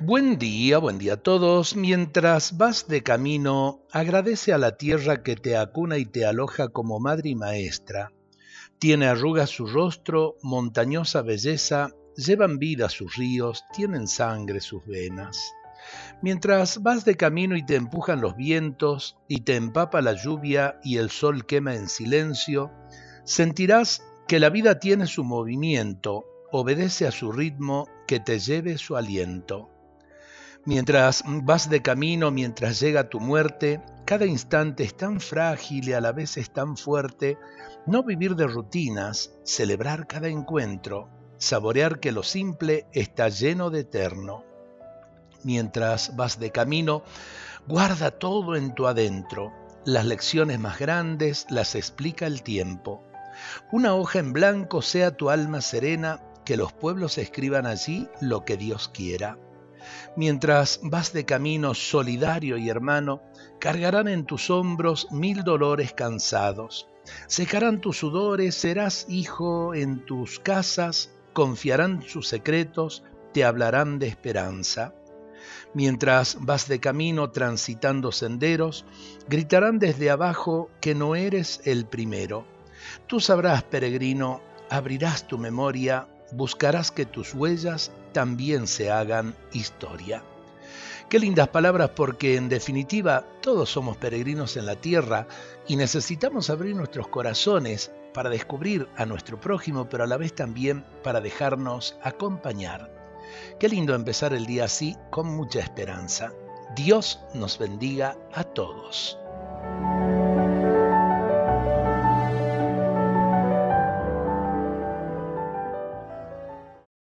Buen día, buen día a todos. Mientras vas de camino, agradece a la tierra que te acuna y te aloja como madre y maestra. Tiene arrugas su rostro, montañosa belleza, llevan vida sus ríos, tienen sangre sus venas. Mientras vas de camino y te empujan los vientos, y te empapa la lluvia y el sol quema en silencio, sentirás que la vida tiene su movimiento, obedece a su ritmo, que te lleve su aliento. Mientras vas de camino, mientras llega tu muerte, cada instante es tan frágil y a la vez es tan fuerte, no vivir de rutinas, celebrar cada encuentro, saborear que lo simple está lleno de eterno. Mientras vas de camino, guarda todo en tu adentro, las lecciones más grandes las explica el tiempo. Una hoja en blanco sea tu alma serena, que los pueblos escriban allí lo que Dios quiera. Mientras vas de camino solidario y hermano, cargarán en tus hombros mil dolores cansados. Secarán tus sudores, serás hijo en tus casas, confiarán sus secretos, te hablarán de esperanza. Mientras vas de camino transitando senderos, gritarán desde abajo que no eres el primero. Tú sabrás, peregrino, abrirás tu memoria, buscarás que tus huellas también se hagan historia. Qué lindas palabras porque en definitiva todos somos peregrinos en la tierra y necesitamos abrir nuestros corazones para descubrir a nuestro prójimo, pero a la vez también para dejarnos acompañar. Qué lindo empezar el día así con mucha esperanza. Dios nos bendiga a todos.